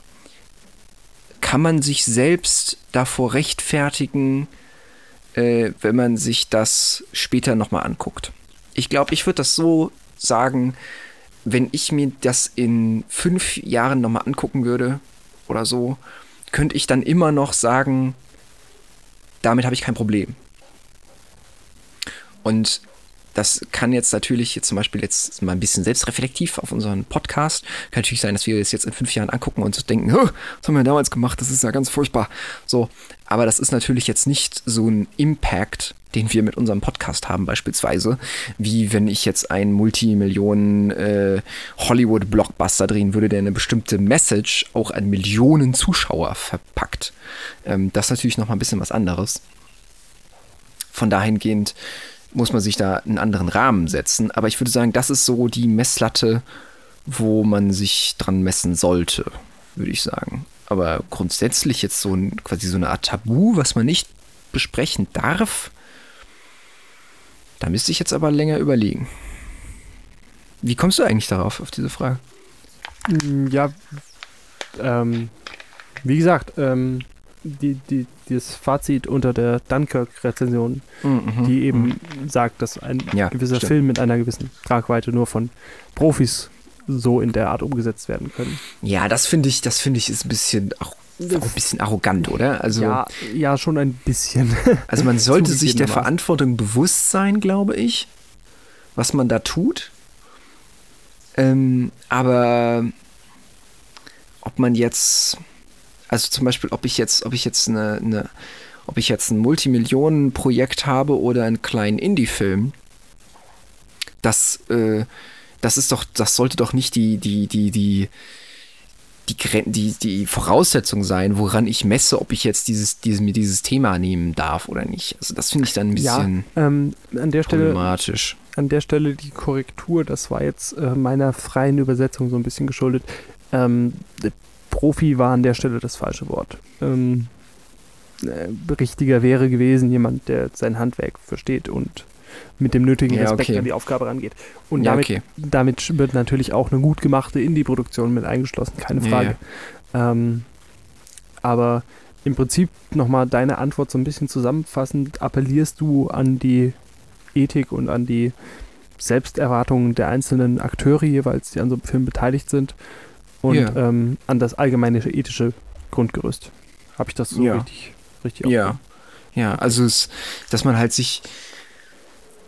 kann man sich selbst davor rechtfertigen, äh, wenn man sich das später nochmal anguckt? Ich glaube, ich würde das so sagen, wenn ich mir das in fünf Jahren nochmal angucken würde oder so, könnte ich dann immer noch sagen, damit habe ich kein Problem. Und das kann jetzt natürlich jetzt zum Beispiel jetzt mal ein bisschen selbstreflektiv auf unseren Podcast. Kann natürlich sein, dass wir es jetzt in fünf Jahren angucken und so denken, was haben wir damals gemacht? Das ist ja ganz furchtbar. So, aber das ist natürlich jetzt nicht so ein Impact, den wir mit unserem Podcast haben beispielsweise, wie wenn ich jetzt einen Multimillionen äh, Hollywood-Blockbuster drehen würde, der eine bestimmte Message auch an Millionen Zuschauer verpackt. Ähm, das ist natürlich noch mal ein bisschen was anderes. Von dahingehend muss man sich da einen anderen Rahmen setzen. Aber ich würde sagen, das ist so die Messlatte, wo man sich dran messen sollte, würde ich sagen. Aber grundsätzlich jetzt so ein, quasi so eine Art Tabu, was man nicht besprechen darf, da müsste ich jetzt aber länger überlegen. Wie kommst du eigentlich darauf, auf diese Frage? Ja, ähm, wie gesagt, ähm, die, die, das Fazit unter der Dunkirk-Rezension, Mhm, die eben mhm. sagt, dass ein Ja, gewisser stimmt. Film mit einer gewissen Tragweite nur von Profis so in der Art umgesetzt werden können. Ja, das finde ich, das finde ich ist ein bisschen, auch, auch ein bisschen arrogant, oder? Also, ja, ja, schon ein bisschen. also man sollte sich der. Verantwortung bewusst sein, glaube ich, was man da tut. Ähm, aber ob man jetzt, also zum Beispiel, ob ich jetzt, ob ich jetzt eine, eine ob ich jetzt ein Multimillionen-Projekt habe oder einen kleinen Indie-Film, das, äh, das ist doch, das sollte doch nicht die, die, die, die, die, die, die Voraussetzung sein, woran ich messe, ob ich jetzt dieses, dieses, mir dieses Thema nehmen darf oder nicht. Also das finde ich dann ein bisschen ja, ähm, an der Stelle problematisch. an der Stelle die Korrektur, das war jetzt äh, meiner freien Übersetzung so ein bisschen geschuldet. Ähm, Profi war an der Stelle das falsche Wort. Ähm, äh, richtiger wäre gewesen jemand, der sein Handwerk versteht und mit dem nötigen Ja, Respekt okay. an die Aufgabe rangeht. Und Ja, damit, okay. damit wird natürlich auch eine gut gemachte Indie-Produktion mit eingeschlossen, keine Ja, Frage. Ähm, aber im Prinzip nochmal deine Antwort so ein bisschen zusammenfassend, appellierst du an die Ethik und an die Selbsterwartungen der einzelnen Akteure jeweils, die an so einem Film beteiligt sind und Ja. ähm, an das allgemeine ethische Grundgerüst. Habe ich das so Ja. richtig, richtig Ja. Ja, also es, dass man halt sich.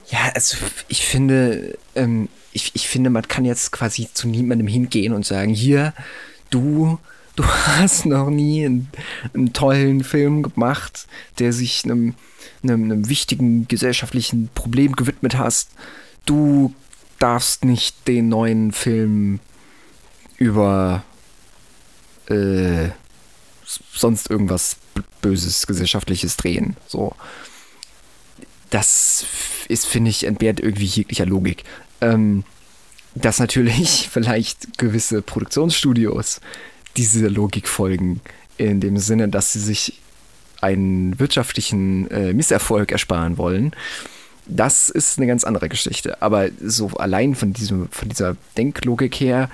Ja, also ich finde, ähm, ich, ich finde, man kann jetzt quasi zu niemandem hingehen und sagen, hier, du, du hast noch nie einen, einen tollen Film gemacht, der sich einem, einem, einem wichtigen gesellschaftlichen Problem gewidmet hast. Du darfst nicht den neuen Film über äh, sonst irgendwas Böses, Gesellschaftliches drehen. So. Das ist, finde ich, entbehrt irgendwie jeglicher Logik. Ähm, dass natürlich vielleicht gewisse Produktionsstudios diese Logik folgen, in dem Sinne, dass sie sich einen wirtschaftlichen äh, Misserfolg ersparen wollen. Das ist eine ganz andere Geschichte. Aber so allein von, diesem, von dieser Denklogik her,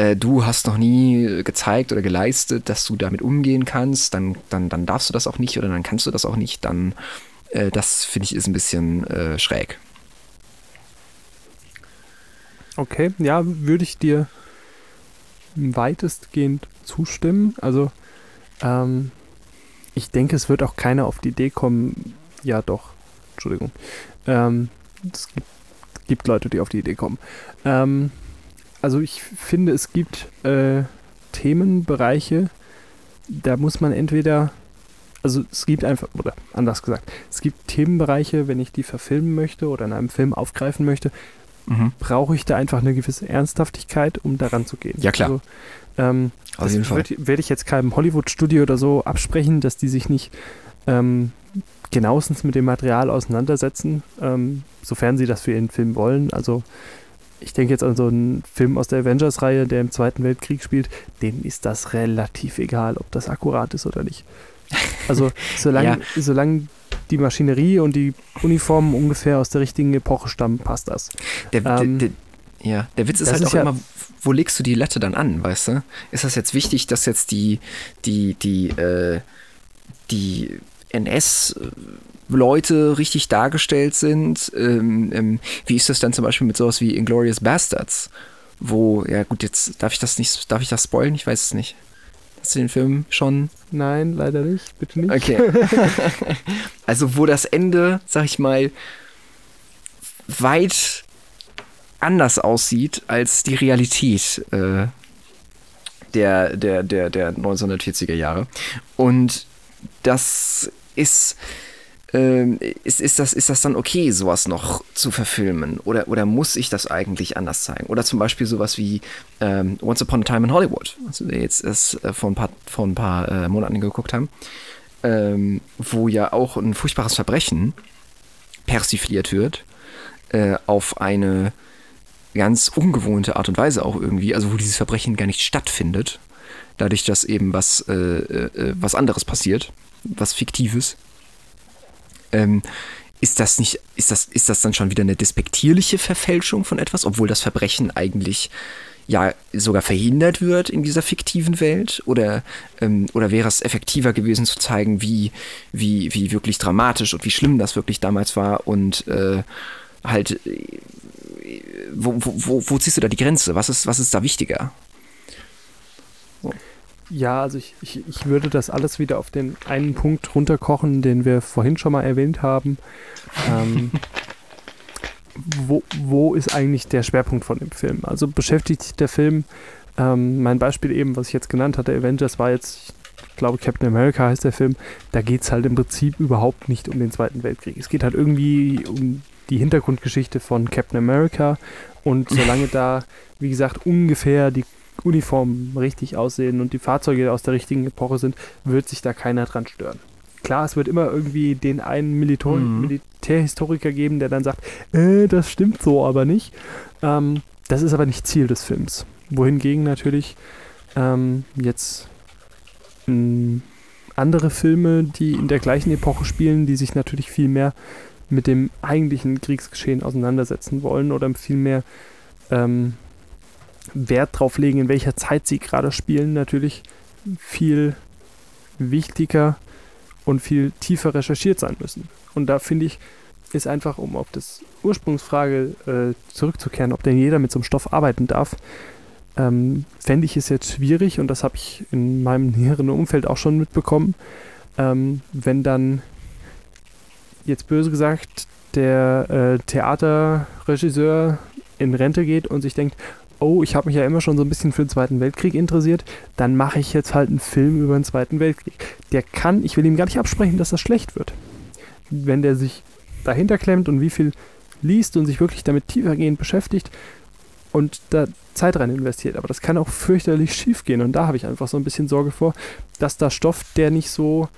äh, du hast noch nie gezeigt oder geleistet, dass du damit umgehen kannst, dann, dann, dann darfst du das auch nicht oder dann kannst du das auch nicht, dann äh, das finde ich ist ein bisschen äh, schräg. Okay, ja, würde ich dir weitestgehend zustimmen. Also, ähm, ich denke, es wird auch keiner auf die Idee kommen, ja doch, Entschuldigung. Ähm, es gibt, gibt Leute, die auf die Idee kommen. Ähm, also ich finde, es gibt äh, Themenbereiche, da muss man entweder, also es gibt einfach, oder anders gesagt, es gibt Themenbereiche, wenn ich die verfilmen möchte oder in einem Film aufgreifen möchte, brauche ich da einfach eine gewisse Ernsthaftigkeit, um daran zu gehen. Ja, klar. Also, ähm, Auf jeden Fall. werd- Werde ich jetzt keinem Hollywood-Studio oder so absprechen, dass die sich nicht ähm, genauestens mit dem Material auseinandersetzen, ähm, sofern sie das für ihren Film wollen. Also ich denke jetzt an so einen Film aus der Avengers-Reihe, der im Zweiten Weltkrieg spielt, denen ist das relativ egal, ob das akkurat ist oder nicht. Also solange, ja. solange die Maschinerie und die Uniformen ungefähr aus der richtigen Epoche stammen, passt das. Der, ähm, der, der, ja, der Witz ist halt ist auch ja immer, wo legst du die Latte dann an, weißt du? Ist das jetzt wichtig, dass jetzt die, die, die, äh, die NS- Leute richtig dargestellt sind. Ähm, ähm, wie ist das dann zum Beispiel mit sowas wie Inglorious Bastards? Wo, ja gut, jetzt darf ich das nicht, darf ich das spoilen? Ich weiß es nicht. Hast du den Film schon? Nein, leider nicht. Bitte nicht. Okay. also, wo das Ende, sag ich mal, weit anders aussieht als die Realität äh, der, der, der, der 1940er Jahre. Und das ist ähm, ist, ist, das, ist das dann okay, sowas noch zu verfilmen? Oder, oder muss ich das eigentlich anders zeigen? Oder zum Beispiel sowas wie ähm, Once Upon a Time in Hollywood, was wir jetzt erst äh, vor ein paar, vor ein paar äh, Monaten geguckt haben, ähm, wo ja auch ein furchtbares Verbrechen persifliert wird äh, auf eine ganz ungewohnte Art und Weise auch irgendwie, also wo dieses Verbrechen gar nicht stattfindet, dadurch, dass eben was, äh, äh, was anderes passiert, was Fiktives. Ähm, ist das nicht, ist das, ist das dann schon wieder eine despektierliche Verfälschung von etwas, obwohl das Verbrechen eigentlich ja sogar verhindert wird in dieser fiktiven Welt? Oder, ähm, oder wäre es effektiver gewesen zu zeigen, wie, wie, wie wirklich dramatisch und wie schlimm das wirklich damals war und äh, halt, äh, wo, wo, wo ziehst du da die Grenze? Was ist, was ist da wichtiger? Ja, also ich, ich, ich würde das alles wieder auf den einen Punkt runterkochen, den wir vorhin schon mal erwähnt haben. Ähm, wo, wo ist eigentlich der Schwerpunkt von dem Film? Also beschäftigt sich der Film, ähm, mein Beispiel eben, was ich jetzt genannt hatte, Avengers, war jetzt, ich glaube, Captain America heißt der Film, da geht es halt im Prinzip überhaupt nicht um den Zweiten Weltkrieg. Es geht halt irgendwie um die Hintergrundgeschichte von Captain America und solange da, wie gesagt, ungefähr die Uniformen richtig aussehen und die Fahrzeuge aus der richtigen Epoche sind, wird sich da keiner dran stören. Klar, es wird immer irgendwie den einen Militär mhm. Militärhistoriker geben, der dann sagt, äh, das stimmt so aber nicht. Ähm, das ist aber nicht Ziel des Films. Wohingegen natürlich ähm, jetzt mh, hm, andere Filme, die in der gleichen Epoche spielen, die sich natürlich viel mehr mit dem eigentlichen Kriegsgeschehen auseinandersetzen wollen oder viel mehr ähm, Wert drauf legen, in welcher Zeit sie gerade spielen, natürlich viel wichtiger und viel tiefer recherchiert sein müssen. Und da finde ich, ist einfach, um auf das Ursprungsfrage äh, zurückzukehren, ob denn jeder mit so einem Stoff arbeiten darf, ähm, fände ich es jetzt schwierig, und das habe ich in meinem näheren Umfeld auch schon mitbekommen, ähm, wenn dann jetzt böse gesagt der äh, Theaterregisseur in Rente geht und sich denkt, oh, ich habe mich ja immer schon so ein bisschen für den Zweiten Weltkrieg interessiert, dann mache ich jetzt halt einen Film über den Zweiten Weltkrieg. Der kann, ich will ihm gar nicht absprechen, dass das schlecht wird. Wenn der sich dahinter klemmt und wie viel liest und sich wirklich damit tiefergehend beschäftigt und da Zeit rein investiert. Aber das kann auch fürchterlich schief gehen und da habe ich einfach so ein bisschen Sorge vor, dass da Stoff, der nicht so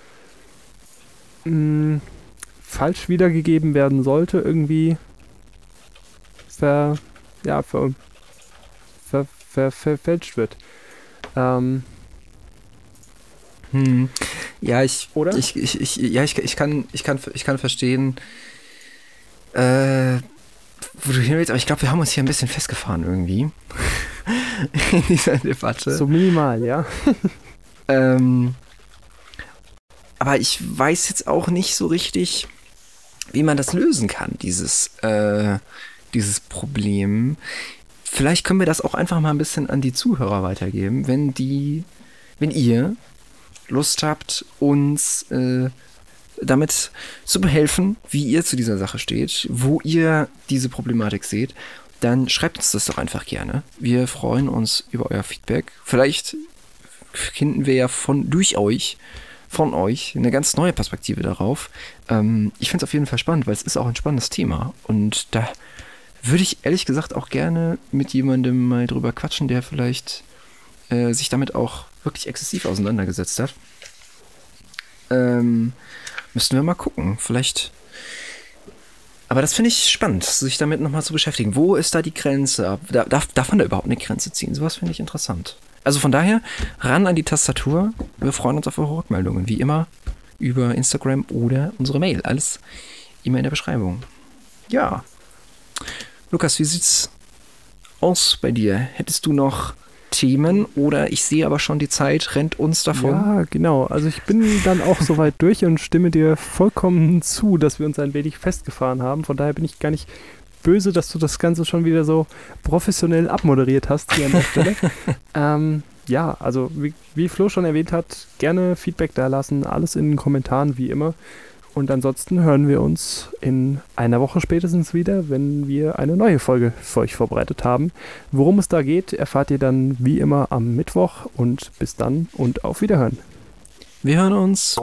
mh, hm, falsch wiedergegeben werden sollte, irgendwie ver, ja, ver, ver, ver, verfälscht wird. Ähm, hm. Ja, ich, Oder? Ich, ich, ich, ja, ich, ich, kann, ich, kann, ich kann verstehen, äh, wo du hin willst, aber ich glaube, wir haben uns hier ein bisschen festgefahren irgendwie. in dieser Debatte. So minimal, ja. ähm, aber ich weiß jetzt auch nicht so richtig, wie man das lösen kann, dieses, äh, dieses Problem vielleicht können wir das auch einfach mal ein bisschen an die Zuhörer weitergeben, wenn die, wenn ihr Lust habt, uns äh, damit zu behelfen, wie ihr zu dieser Sache steht, wo ihr diese Problematik seht, dann schreibt uns das doch einfach gerne. Wir freuen uns über euer Feedback. Vielleicht finden wir ja von durch euch, von euch, eine ganz neue Perspektive darauf. Ähm, ich finde es auf jeden Fall spannend, weil es ist auch ein spannendes Thema. Und da würde ich ehrlich gesagt auch gerne mit jemandem mal drüber quatschen, der vielleicht äh, sich damit auch wirklich exzessiv auseinandergesetzt hat. Ähm, müssten wir mal gucken. Vielleicht. Aber das finde ich spannend, sich damit nochmal zu beschäftigen. Wo ist da die Grenze? Darf, darf man da überhaupt eine Grenze ziehen? Sowas finde ich interessant. Also von daher, ran an die Tastatur. Wir freuen uns auf eure Rückmeldungen. Wie immer über Instagram oder unsere Mail. Alles immer in der Beschreibung. Ja. Lukas, wie sieht's aus bei dir? Hättest du noch Themen oder ich sehe aber schon, die Zeit rennt uns davon. Ja, genau. Also ich bin dann auch soweit durch und stimme dir vollkommen zu, dass wir uns ein wenig festgefahren haben. Von daher bin ich gar nicht böse, dass du das Ganze schon wieder so professionell abmoderiert hast hier an der Stelle. ähm, ja, also wie, wie Flo schon erwähnt hat, gerne Feedback da lassen, alles in den Kommentaren wie immer. Und ansonsten hören wir uns in einer Woche spätestens wieder, wenn wir eine neue Folge für euch vorbereitet haben. Worum es da geht, erfahrt ihr dann wie immer am Mittwoch und bis dann und auf Wiederhören. Wir hören uns.